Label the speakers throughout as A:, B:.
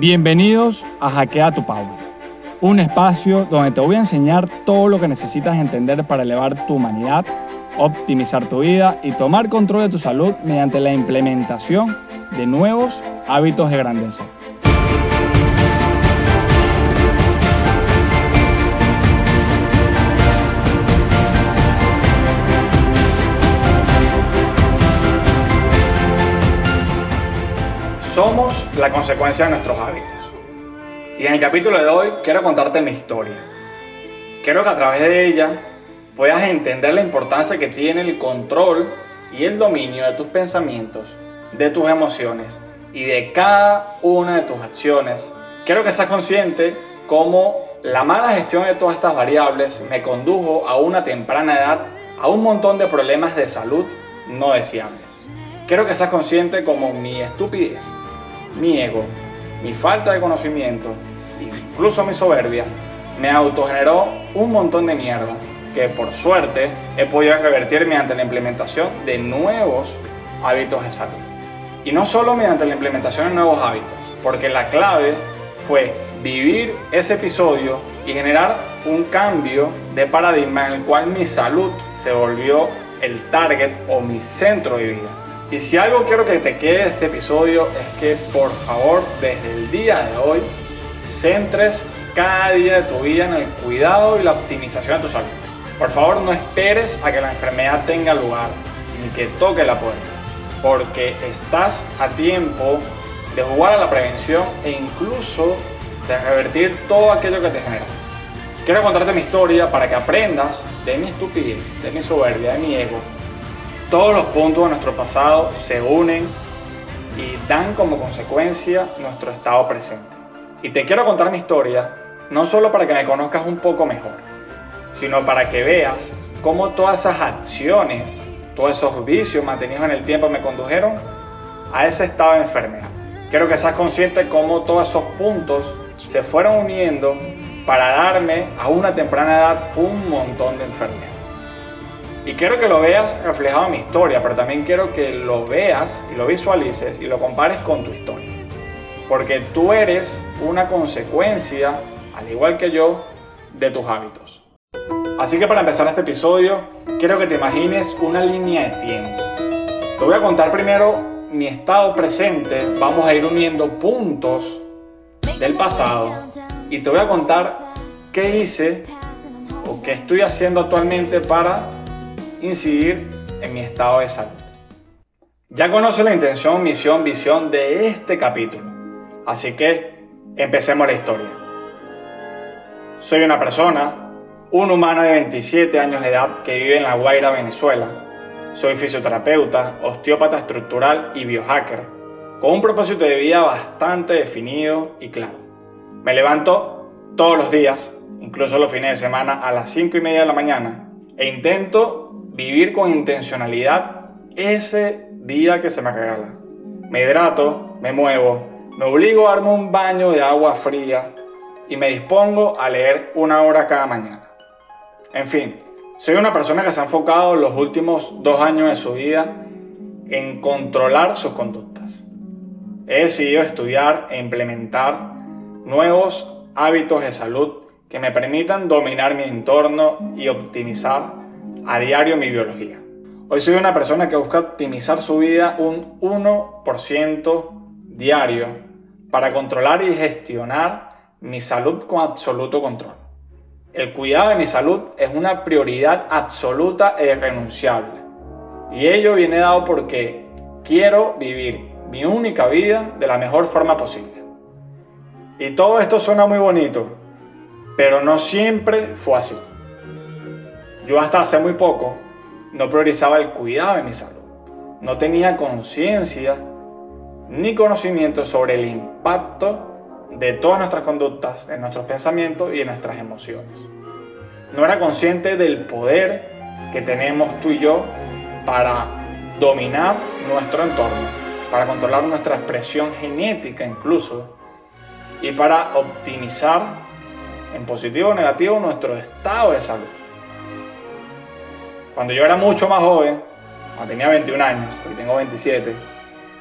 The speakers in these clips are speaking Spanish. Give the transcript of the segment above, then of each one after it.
A: Bienvenidos a Hackea tu Power, un espacio donde te voy a enseñar todo lo que necesitas entender para elevar tu humanidad, optimizar tu vida y tomar control de tu salud mediante la implementación de nuevos hábitos de grandeza. Somos la consecuencia de nuestros hábitos. Y en el capítulo de hoy quiero contarte mi historia. Quiero que a través de ella puedas entender la importancia que tiene el control y el dominio de tus pensamientos, de tus emociones y de cada una de tus acciones. Quiero que seas consciente cómo la mala gestión de todas estas variables me condujo a una temprana edad a un montón de problemas de salud no deseables. Quiero que seas consciente como mi estupidez mi ego, mi falta de conocimiento, incluso mi soberbia, me autogeneró un montón de mierda que por suerte he podido revertir mediante la implementación de nuevos hábitos de salud. Y no solo mediante la implementación de nuevos hábitos, porque la clave fue vivir ese episodio y generar un cambio de paradigma en el cual mi salud se volvió el target o mi centro de vida. Y si algo quiero que te quede de este episodio es que por favor desde el día de hoy centres cada día de tu vida en el cuidado y la optimización de tu salud. Por favor no esperes a que la enfermedad tenga lugar ni que toque la puerta, porque estás a tiempo de jugar a la prevención e incluso de revertir todo aquello que te genera. Quiero contarte mi historia para que aprendas de mi estupidez, de mi soberbia, de mi ego todos los puntos de nuestro pasado se unen y dan como consecuencia nuestro estado presente. Y te quiero contar mi historia no solo para que me conozcas un poco mejor, sino para que veas cómo todas esas acciones, todos esos vicios mantenidos en el tiempo me condujeron a ese estado de enfermedad. Quiero que seas consciente cómo todos esos puntos se fueron uniendo para darme a una temprana edad un montón de enfermedades. Y quiero que lo veas reflejado en mi historia, pero también quiero que lo veas y lo visualices y lo compares con tu historia. Porque tú eres una consecuencia, al igual que yo, de tus hábitos. Así que para empezar este episodio, quiero que te imagines una línea de tiempo. Te voy a contar primero mi estado presente, vamos a ir uniendo puntos del pasado y te voy a contar qué hice o qué estoy haciendo actualmente para incidir en mi estado de salud. Ya conoces la intención, misión, visión de este capítulo, así que empecemos la historia. Soy una persona, un humano de 27 años de edad que vive en La Guaira, Venezuela. Soy fisioterapeuta, osteópata estructural y biohacker, con un propósito de vida bastante definido y claro. Me levanto todos los días, incluso los fines de semana, a las 5 y media de la mañana, e intento vivir con intencionalidad ese día que se me regala. Me hidrato, me muevo, me obligo a darme un baño de agua fría y me dispongo a leer una hora cada mañana. En fin, soy una persona que se ha enfocado los últimos dos años de su vida en controlar sus conductas. He decidido estudiar e implementar nuevos hábitos de salud que me permitan dominar mi entorno y optimizar a diario mi biología. Hoy soy una persona que busca optimizar su vida un 1% diario para controlar y gestionar mi salud con absoluto control. El cuidado de mi salud es una prioridad absoluta e irrenunciable. Y ello viene dado porque quiero vivir mi única vida de la mejor forma posible. Y todo esto suena muy bonito, pero no siempre fue así. Yo hasta hace muy poco no priorizaba el cuidado de mi salud. No tenía conciencia ni conocimiento sobre el impacto de todas nuestras conductas, de nuestros pensamientos y de nuestras emociones. No era consciente del poder que tenemos tú y yo para dominar nuestro entorno, para controlar nuestra expresión genética incluso, y para optimizar en positivo o negativo nuestro estado de salud. Cuando yo era mucho más joven, cuando tenía 21 años, hoy tengo 27,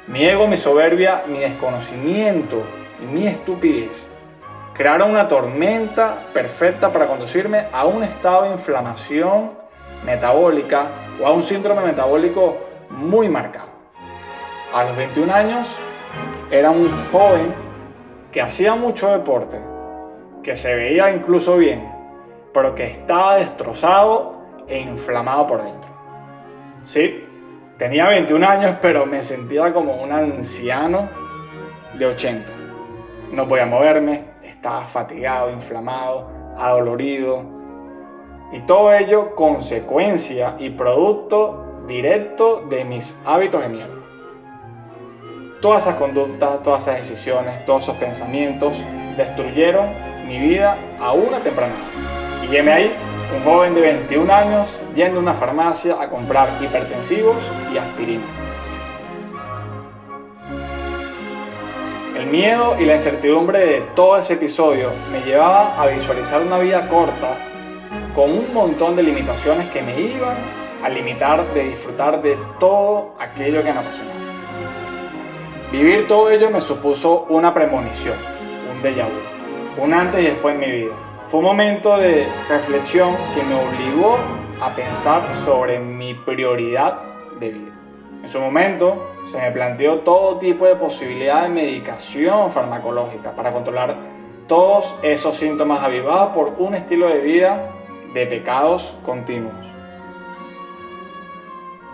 A: mi ego, mi soberbia, mi desconocimiento y mi estupidez crearon una tormenta perfecta para conducirme a un estado de inflamación metabólica o a un síndrome metabólico muy marcado. A los 21 años era un joven que hacía mucho deporte, que se veía incluso bien, pero que estaba destrozado e inflamado por dentro. Sí, tenía 21 años, pero me sentía como un anciano de 80. No podía moverme, estaba fatigado, inflamado, adolorido. Y todo ello consecuencia y producto directo de mis hábitos de mierda. Todas esas conductas, todas esas decisiones, todos esos pensamientos destruyeron mi vida a una temprana edad. Y lleme ahí, un joven de 21 años yendo a una farmacia a comprar hipertensivos y aspirina. El miedo y la incertidumbre de todo ese episodio me llevaba a visualizar una vida corta con un montón de limitaciones que me iban a limitar de disfrutar de todo aquello que me apasionaba. Vivir todo ello me supuso una premonición, un déjà vu, un antes y después en mi vida. Fue un momento de reflexión que me obligó a pensar sobre mi prioridad de vida. En su momento se me planteó todo tipo de posibilidad de medicación farmacológica para controlar todos esos síntomas avivados por un estilo de vida de pecados continuos.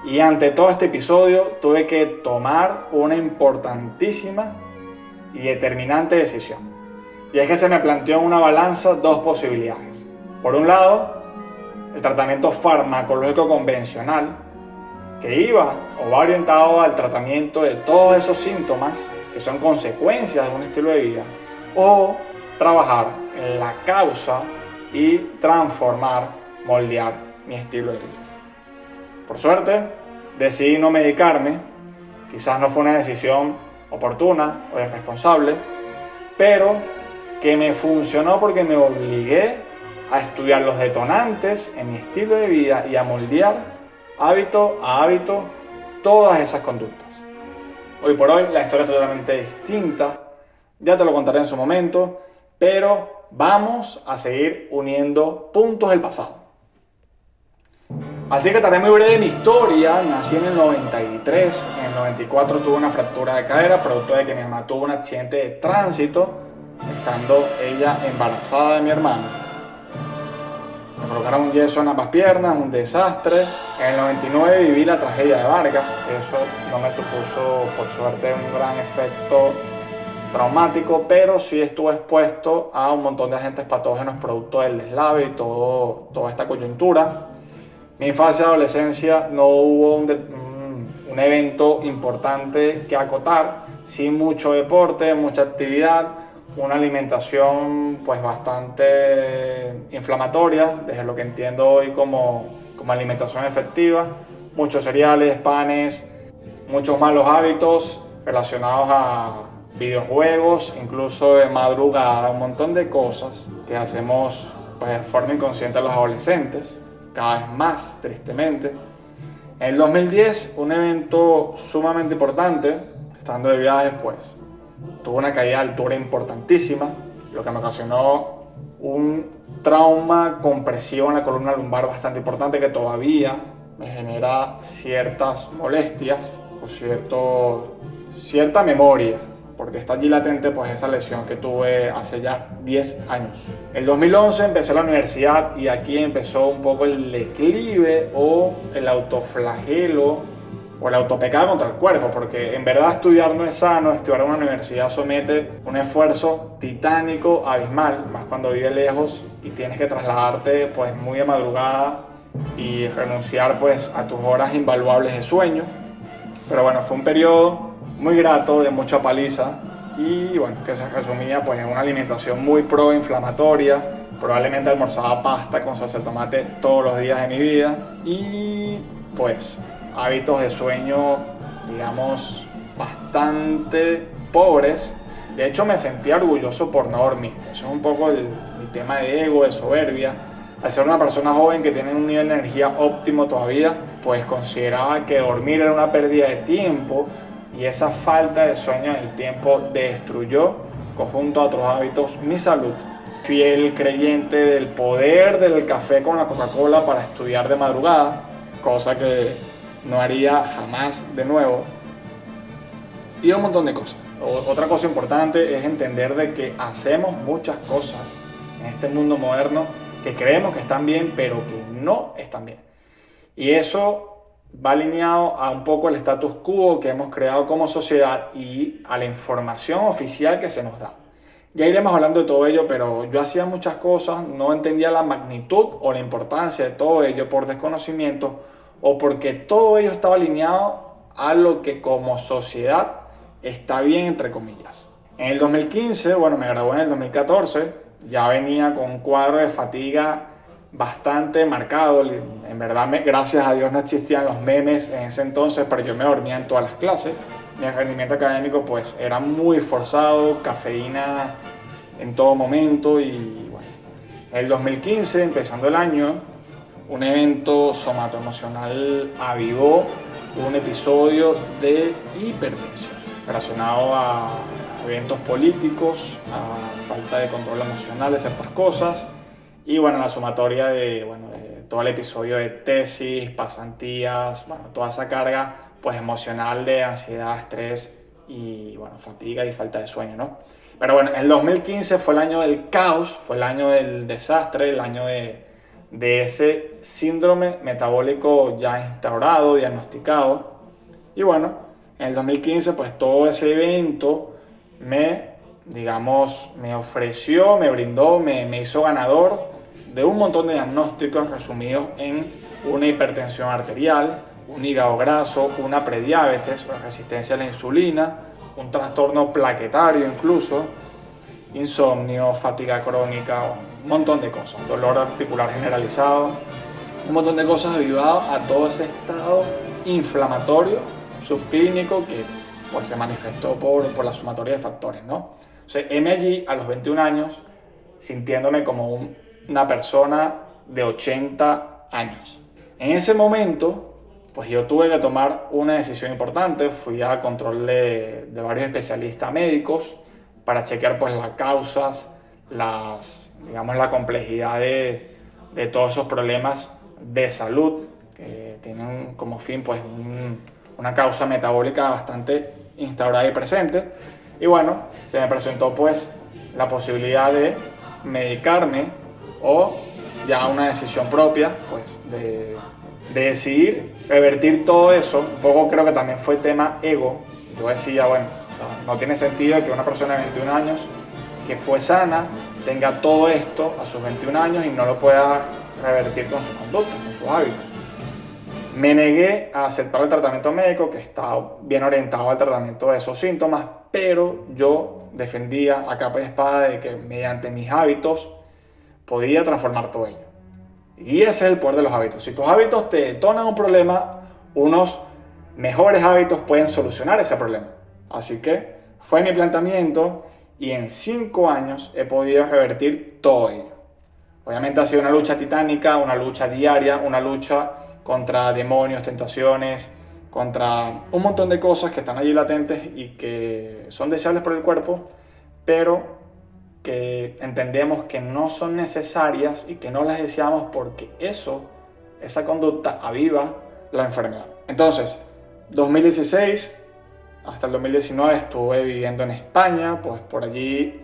A: Y ante todo este episodio tuve que tomar una importantísima y determinante decisión. Y es que se me planteó en una balanza dos posibilidades. Por un lado, el tratamiento farmacológico convencional, que iba o va orientado al tratamiento de todos esos síntomas que son consecuencias de un estilo de vida, o trabajar en la causa y transformar, moldear mi estilo de vida. Por suerte, decidí no medicarme, quizás no fue una decisión oportuna o irresponsable, pero que me funcionó porque me obligué a estudiar los detonantes en mi estilo de vida y a moldear hábito a hábito todas esas conductas. Hoy por hoy la historia es totalmente distinta, ya te lo contaré en su momento, pero vamos a seguir uniendo puntos del pasado. Así que estaré muy breve mi historia. Nací en el 93, en el 94 tuve una fractura de cadera, producto de que mi mamá tuvo un accidente de tránsito, estando ella embarazada de mi hermano. Me colocaron un yeso en ambas piernas, un desastre. En el 99 viví la tragedia de Vargas. Eso no me supuso, por suerte, un gran efecto traumático, pero sí estuve expuesto a un montón de agentes patógenos producto del deslave y todo, toda esta coyuntura. Mi infancia y adolescencia no hubo un, un evento importante que acotar, sí mucho deporte, mucha actividad, una alimentación pues bastante inflamatoria, desde lo que entiendo hoy como, como alimentación efectiva, muchos cereales, panes, muchos malos hábitos relacionados a videojuegos, incluso de madrugada, un montón de cosas que hacemos pues, de forma inconsciente los adolescentes, cada vez más tristemente. En el 2010, un evento sumamente importante, estando de viaje después, tuve una caída de altura importantísima, lo que me ocasionó un trauma compresivo en la columna lumbar bastante importante que todavía me genera ciertas molestias o cierto, cierta memoria, porque está allí latente pues esa lesión que tuve hace ya 10 años. En 2011 empecé la universidad y aquí empezó un poco el declive o el autoflagelo o el autopecado contra el cuerpo, porque en verdad estudiar no es sano, estudiar en una universidad somete un esfuerzo titánico, abismal, más cuando vives lejos y tienes que trasladarte pues muy de madrugada y renunciar pues a tus horas invaluables de sueño. Pero bueno, fue un periodo muy grato, de mucha paliza y bueno, que se resumía pues en una alimentación muy proinflamatoria, probablemente almorzaba pasta con salsa de tomate todos los días de mi vida y pues hábitos de sueño, digamos, bastante pobres. De hecho, me sentía orgulloso por no dormir. Eso es un poco el, mi tema de ego, de soberbia. Al ser una persona joven que tiene un nivel de energía óptimo todavía, pues consideraba que dormir era una pérdida de tiempo y esa falta de sueño en el tiempo destruyó conjunto a otros hábitos, mi salud. Fiel creyente del poder del café con la Coca-Cola para estudiar de madrugada, cosa que no haría jamás de nuevo. Y un montón de cosas. Otra cosa importante es entender de que hacemos muchas cosas en este mundo moderno que creemos que están bien, pero que no están bien. Y eso va alineado a un poco el status quo que hemos creado como sociedad y a la información oficial que se nos da. Ya iremos hablando de todo ello, pero yo hacía muchas cosas, no entendía la magnitud o la importancia de todo ello por desconocimiento o porque todo ello estaba alineado a lo que como sociedad está bien, entre comillas. En el 2015, bueno, me gradué en el 2014, ya venía con un cuadro de fatiga bastante marcado. En verdad, gracias a Dios no existían los memes en ese entonces, pero yo me dormía en todas las clases. Mi rendimiento académico pues era muy forzado, cafeína en todo momento y bueno. En el 2015, empezando el año, un evento somatoemocional avivó un episodio de hipertensión relacionado a eventos políticos, a falta de control emocional de ciertas cosas y bueno, la sumatoria de, bueno, todo el episodio de tesis, pasantías, bueno, toda esa carga pues emocional de ansiedad, estrés y bueno, fatiga y falta de sueño, ¿no? Pero bueno, el 2015 fue el año del caos, fue el año del desastre, el año de, de ese síndrome metabólico ya instaurado, diagnosticado. Y bueno, en el 2015 pues todo ese evento me, digamos, me ofreció, me brindó, me, me hizo ganador de un montón de diagnósticos resumidos en una hipertensión arterial, un hígado graso, una prediabetes, resistencia a la insulina, un trastorno plaquetario incluso, insomnio, fatiga crónica, un montón de cosas, dolor articular generalizado, un montón de cosas debido a todo ese estado inflamatorio subclínico que pues, se manifestó por, por la sumatoria de factores. ¿no? O sea, allí a los 21 años sintiéndome como un una persona de 80 años. En ese momento, pues yo tuve que tomar una decisión importante, fui a control de, varios especialistas médicos para chequear pues las causas, las, digamos, la complejidad de, de todos esos problemas de salud que tienen como fin pues una causa metabólica bastante instaurada y presente. Y bueno, se me presentó pues la posibilidad de medicarme o ya una decisión propia, pues de, decidir revertir todo eso. Un poco creo que también fue tema ego. Yo decía, bueno, no tiene sentido que una persona de 21 años que fue sana tenga todo esto a sus 21 años y no lo pueda revertir con su conducta, con sus hábitos. Me negué a aceptar el tratamiento médico que está bien orientado al tratamiento de esos síntomas, pero yo defendía a capa y espada de que mediante mis hábitos podía transformar todo ello. Y ese es el poder de los hábitos. Si tus hábitos te detonan un problema, unos mejores hábitos pueden solucionar ese problema. Así que fue mi planteamiento y en cinco años he podido revertir todo ello. Obviamente ha sido una lucha titánica, una lucha diaria, una lucha contra demonios, tentaciones, contra un montón de cosas que están allí latentes y que son deseables por el cuerpo, pero que entendemos que no son necesarias y que no las deseamos porque eso, esa conducta aviva la enfermedad. Entonces, 2016 hasta el 2019 estuve viviendo en España, pues por allí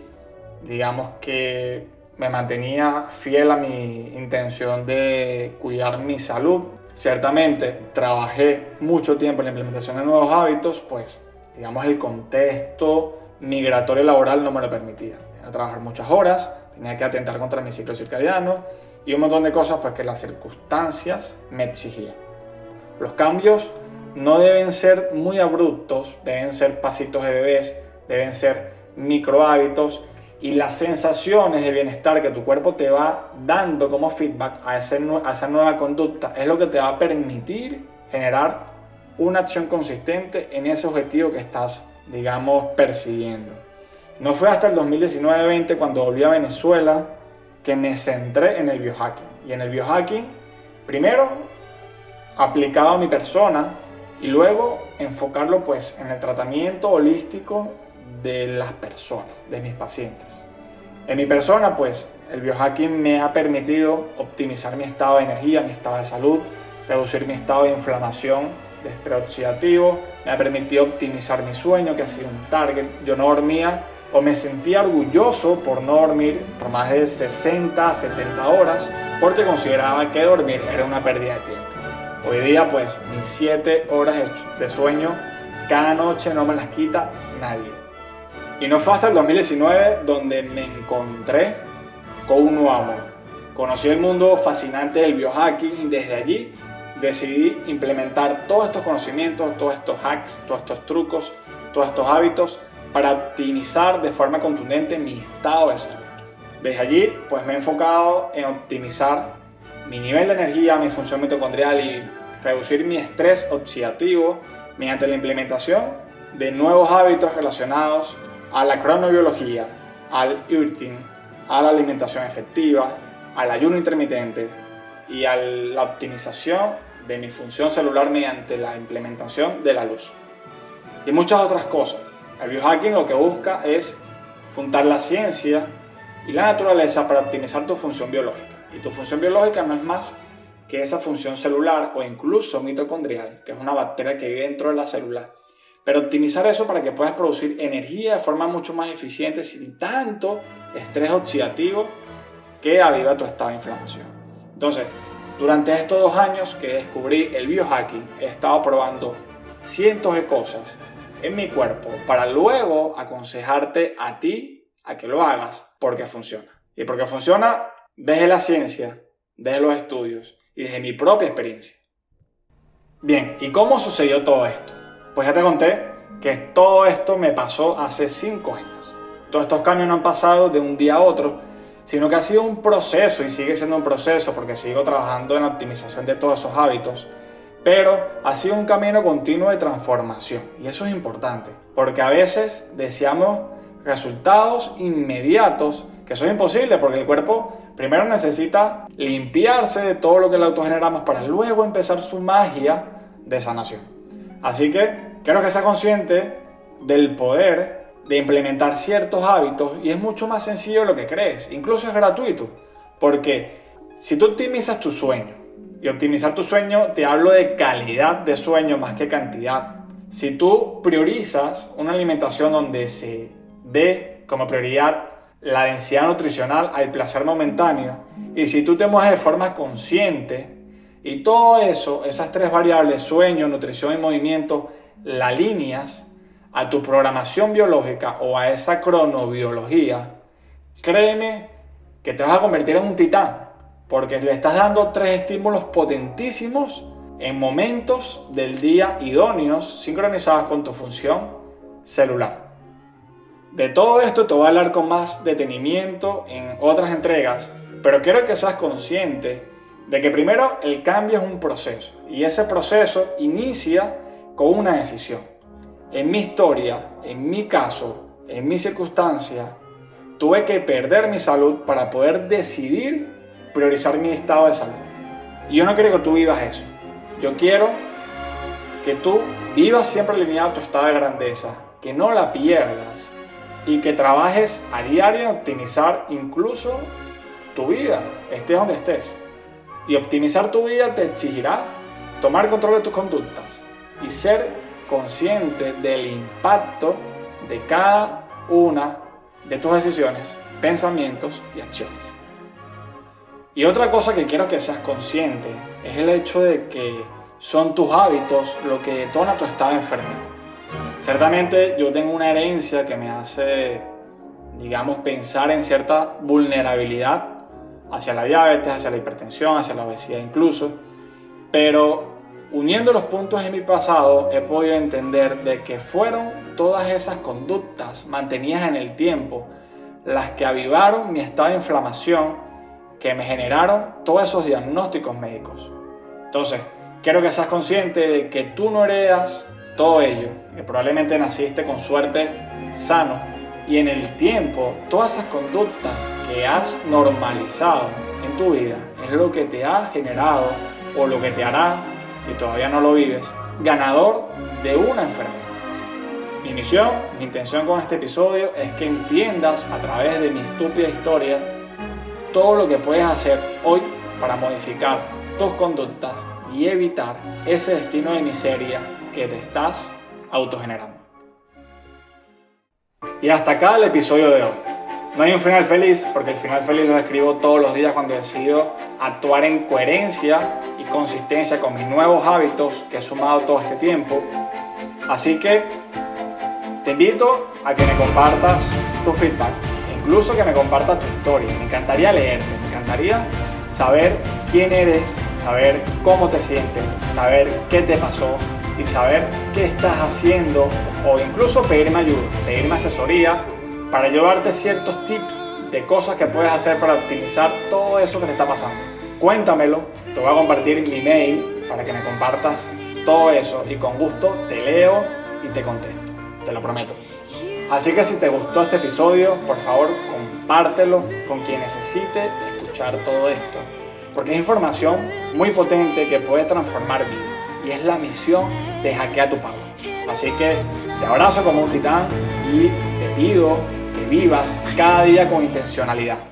A: digamos que me mantenía fiel a mi intención de cuidar mi salud. Ciertamente trabajé mucho tiempo en la implementación de nuevos hábitos, pues digamos el contexto migratorio laboral no me lo permitía a trabajar muchas horas, tenía que atentar contra mi ciclo circadiano y un montón de cosas pues que las circunstancias me exigían. Los cambios no deben ser muy abruptos, deben ser pasitos de bebés, deben ser micro hábitos y las sensaciones de bienestar que tu cuerpo te va dando como feedback a, esa nueva conducta es lo que te va a permitir generar una acción consistente en ese objetivo que estás, digamos, persiguiendo. No fue hasta el 2019-20 cuando volví a Venezuela que me centré en el biohacking. Y en el biohacking, primero, aplicado a mi persona y luego enfocarlo pues en el tratamiento holístico de las personas, de mis pacientes. En mi persona, pues, el biohacking me ha permitido optimizar mi estado de energía, mi estado de salud, reducir mi estado de inflamación, de estrés oxidativo, me ha permitido optimizar mi sueño, que ha sido un target. Yo no dormía o me sentía orgulloso por no dormir por más de 60 a 70 horas, porque consideraba que dormir era una pérdida de tiempo. Hoy día, pues, mis 7 horas de sueño cada noche no me las quita nadie. Y no fue hasta el 2019 donde me encontré con un nuevo amor. Conocí el mundo fascinante del biohacking y desde allí decidí implementar todos estos conocimientos, todos estos hacks, todos estos trucos, todos estos hábitos para optimizar de forma contundente mi estado de salud. Desde allí, pues me he enfocado en optimizar mi nivel de energía, mi función mitocondrial y reducir mi estrés oxidativo mediante la implementación de nuevos hábitos relacionados a la cronobiología, al eating, a la alimentación efectiva, al ayuno intermitente y a la optimización de mi función celular mediante la implementación de la luz. Y muchas otras cosas. El biohacking lo que busca es juntar la ciencia y la naturaleza para optimizar tu función biológica. Y tu función biológica no es más que esa función celular o incluso mitocondrial, que es una bacteria que vive dentro de la célula pero optimizar eso para que puedas producir energía de forma mucho más eficiente sin tanto estrés oxidativo que aviva tu estado de inflamación. Entonces, durante estos dos años que descubrí el biohacking, he estado probando cientos de cosas en mi cuerpo para luego aconsejarte a ti a que lo hagas porque funciona. Y porque funciona desde la ciencia, desde los estudios y desde mi propia experiencia. Bien, ¿y cómo sucedió todo esto? Pues ya te conté que todo esto me pasó hace 5 años. Todos estos cambios no han pasado de un día a otro, sino que ha sido un proceso y sigue siendo un proceso porque sigo trabajando en la optimización de todos esos hábitos, pero ha sido un camino continuo de transformación y eso es importante, porque a veces deseamos resultados inmediatos, que son imposibles porque el cuerpo primero necesita limpiarse de todo lo que le autogeneramos para luego empezar su magia de sanación. Así que quiero que seas consciente del poder de implementar ciertos hábitos y es mucho más sencillo de lo que crees. Incluso es gratuito. Porque si tú optimizas tu sueño, y optimizar tu sueño te hablo de calidad de sueño más que cantidad. Si tú priorizas una alimentación donde se dé como prioridad la densidad nutricional al placer momentáneo, y si tú te mueves de forma consciente, y todo eso, esas tres variables, sueño, nutrición y movimiento, la alineas a tu programación biológica o a esa cronobiología, créeme que te vas a convertir en un titán, porque le estás dando tres estímulos potentísimos en momentos del día idóneos, sincronizados con tu función celular. De todo esto te voy a hablar con más detenimiento en otras entregas, pero quiero que seas consciente de que primero el cambio es un proceso y ese proceso inicia con una decisión. En mi historia, en mi caso, en mi circunstancia, tuve que perder mi salud para poder decidir priorizar mi estado de salud. Y yo no quiero que tú vivas eso. Yo quiero que tú vivas siempre alineado a tu estado de grandeza, que no la pierdas y que trabajes a diario en optimizar incluso tu vida, estés donde estés. Y optimizar tu vida te exigirá tomar control de tus conductas y ser consciente del impacto de cada una de tus decisiones, pensamientos y acciones. Y otra cosa que quiero que seas consciente es el hecho de que son tus hábitos lo que detona tu estado de enfermedad. Ciertamente yo tengo una herencia que me hace, digamos, pensar en cierta vulnerabilidad hacia la diabetes, hacia la hipertensión, hacia la obesidad incluso. Pero uniendo los puntos de mi pasado he podido entender de que fueron todas esas conductas mantenidas en el tiempo las que avivaron mi estado de inflamación que me generaron todos esos diagnósticos médicos. Entonces, quiero que seas consciente de que tú no heredas todo ello, que probablemente naciste con suerte sano, y en el tiempo, todas esas conductas que has normalizado en tu vida es lo que te ha generado o lo que te hará, si todavía no lo vives, ganador de una enfermedad. Mi misión, mi intención con este episodio es que entiendas a través de mi estúpida historia todo lo que puedes hacer hoy para modificar tus conductas y evitar ese destino de miseria que te estás autogenerando. Y hasta acá el episodio de hoy. No hay un final feliz porque el final feliz lo escribo todos los días cuando decido actuar en coherencia y consistencia con mis nuevos hábitos que he sumado todo este tiempo. Así que te invito a que me compartas tu feedback, incluso que me compartas tu historia. Me encantaría leerte, me encantaría saber quién eres, saber cómo te sientes, saber qué te pasó y saber qué estás haciendo o incluso pedirme ayuda, pedirme asesoría para llevarte ciertos tips de cosas que puedes hacer para optimizar todo eso que te está pasando. Cuéntamelo, te voy a compartir mi mail para que me compartas todo eso y con gusto te leo y te contesto, te lo prometo. Así que si te gustó este episodio, por favor compártelo con quien necesite escuchar todo esto, porque es información muy potente que puede transformar vidas es la misión de Hackea tu Power. Así que te abrazo como un titán y te pido que vivas cada día con intencionalidad.